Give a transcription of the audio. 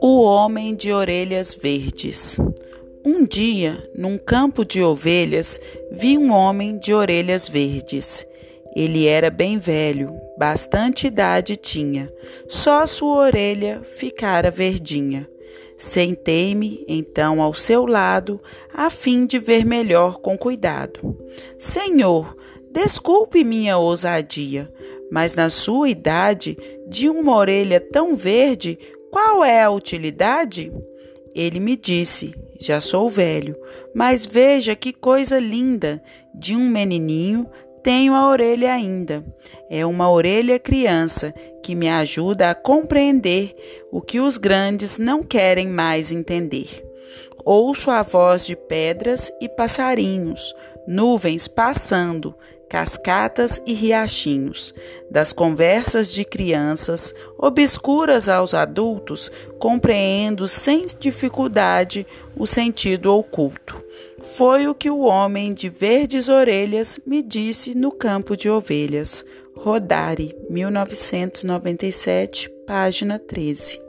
O homem de orelhas verdes. Um dia, num campo de ovelhas, vi um homem de orelhas verdes. Ele era bem velho, bastante idade tinha, só sua orelha ficara verdinha. Sentei-me então ao seu lado, a fim de ver melhor com cuidado. Senhor, desculpe minha ousadia, mas na sua idade, de uma orelha tão verde, qual é a utilidade? Ele me disse: Já sou velho, mas veja que coisa linda! De um menininho tenho a orelha ainda. É uma orelha criança que me ajuda a compreender o que os grandes não querem mais entender. Ouço a voz de pedras e passarinhos, nuvens passando, cascatas e riachinhos, das conversas de crianças, obscuras aos adultos, compreendo sem dificuldade o sentido oculto. Foi o que o homem de verdes orelhas me disse no campo de ovelhas. Rodari, 1997, página 13.